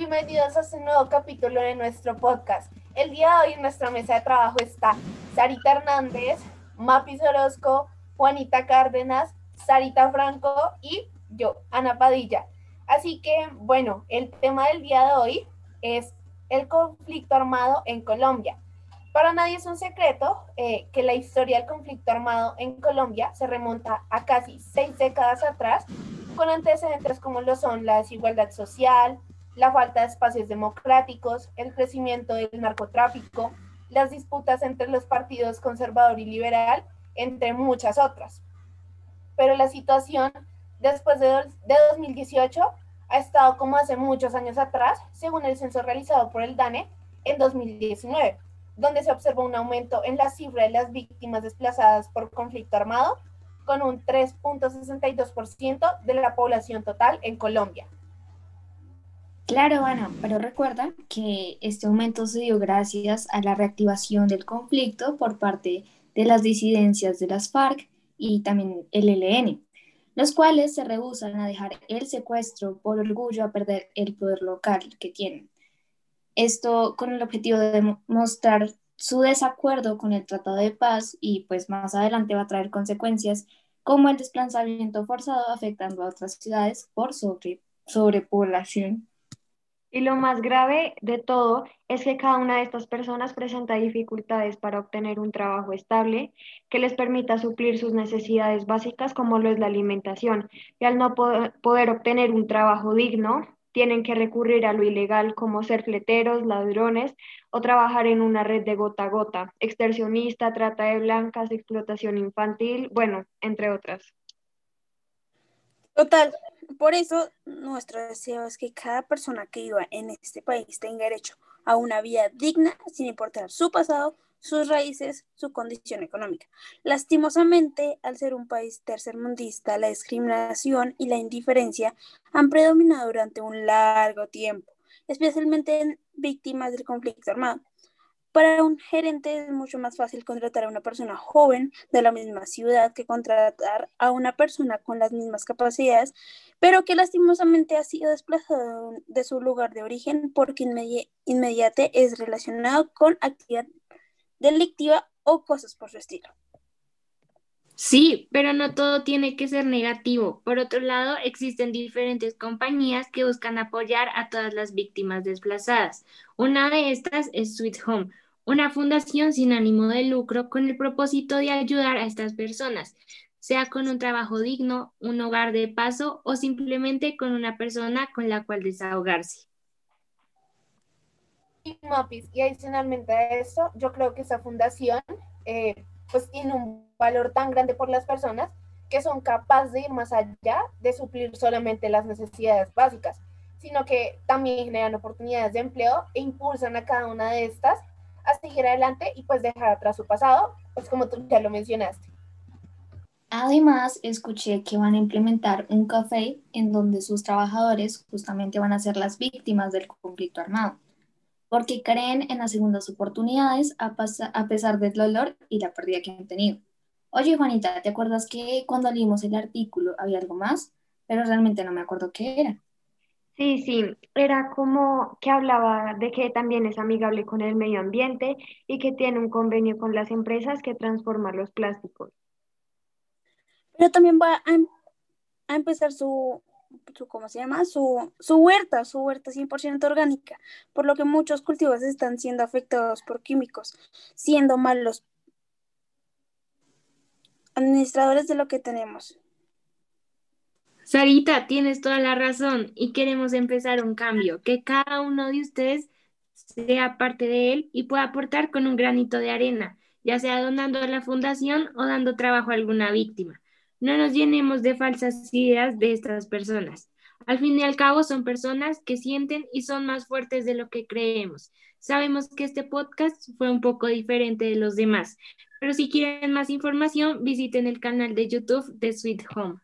bienvenidos a este nuevo capítulo de nuestro podcast. El día de hoy en nuestra mesa de trabajo está Sarita Hernández, Mapis Orozco, Juanita Cárdenas, Sarita Franco y yo, Ana Padilla. Así que, bueno, el tema del día de hoy es el conflicto armado en Colombia. Para nadie es un secreto eh, que la historia del conflicto armado en Colombia se remonta a casi seis décadas atrás, con antecedentes como lo son la desigualdad social, la falta de espacios democráticos, el crecimiento del narcotráfico, las disputas entre los partidos conservador y liberal, entre muchas otras. Pero la situación después de, de 2018 ha estado como hace muchos años atrás, según el censo realizado por el DANE en 2019, donde se observó un aumento en la cifra de las víctimas desplazadas por conflicto armado, con un 3.62% de la población total en Colombia. Claro, Ana, pero recuerda que este aumento se dio gracias a la reactivación del conflicto por parte de las disidencias de las FARC y también el ELN, los cuales se rehusan a dejar el secuestro por orgullo a perder el poder local que tienen. Esto con el objetivo de mostrar su desacuerdo con el Tratado de Paz y pues más adelante va a traer consecuencias como el desplazamiento forzado afectando a otras ciudades por sobre, sobrepoblación. Y lo más grave de todo es que cada una de estas personas presenta dificultades para obtener un trabajo estable que les permita suplir sus necesidades básicas como lo es la alimentación. Y al no poder obtener un trabajo digno, tienen que recurrir a lo ilegal como ser fleteros, ladrones o trabajar en una red de gota a gota, extorsionista, trata de blancas, explotación infantil, bueno, entre otras. Total, por eso nuestro deseo es que cada persona que viva en este país tenga derecho a una vida digna sin importar su pasado, sus raíces, su condición económica. Lastimosamente, al ser un país tercermundista, la discriminación y la indiferencia han predominado durante un largo tiempo, especialmente en víctimas del conflicto armado. Para un gerente es mucho más fácil contratar a una persona joven de la misma ciudad que contratar a una persona con las mismas capacidades, pero que lastimosamente ha sido desplazado de su lugar de origen porque inmediate es relacionado con actividad delictiva o cosas por su estilo. Sí, pero no todo tiene que ser negativo. Por otro lado, existen diferentes compañías que buscan apoyar a todas las víctimas desplazadas. Una de estas es Sweet Home, una fundación sin ánimo de lucro con el propósito de ayudar a estas personas, sea con un trabajo digno, un hogar de paso o simplemente con una persona con la cual desahogarse. Y adicionalmente a eso, yo creo que esa fundación eh, pues un valor tan grande por las personas que son capaces de ir más allá de suplir solamente las necesidades básicas, sino que también generan oportunidades de empleo e impulsan a cada una de estas a seguir adelante y pues dejar atrás su pasado, pues como tú ya lo mencionaste. Además, escuché que van a implementar un café en donde sus trabajadores justamente van a ser las víctimas del conflicto armado porque creen en las segundas oportunidades a, a pesar del dolor y la pérdida que han tenido. Oye, Juanita, ¿te acuerdas que cuando leímos el artículo había algo más? Pero realmente no me acuerdo qué era. Sí, sí, era como que hablaba de que también es amigable con el medio ambiente y que tiene un convenio con las empresas que transforman los plásticos. Pero también va a, em-, a empezar su, su, ¿cómo se llama? Su, su huerta, su huerta 100% orgánica, por lo que muchos cultivos están siendo afectados por químicos, siendo malos administradores de lo que tenemos. Sarita, tienes toda la razón y queremos empezar un cambio, que cada uno de ustedes sea parte de él y pueda aportar con un granito de arena, ya sea donando a la fundación o dando trabajo a alguna víctima. No nos llenemos de falsas ideas de estas personas. Al fin y al cabo son personas que sienten y son más fuertes de lo que creemos. Sabemos que este podcast fue un poco diferente de los demás, pero si quieren más información visiten el canal de YouTube de Sweet Home.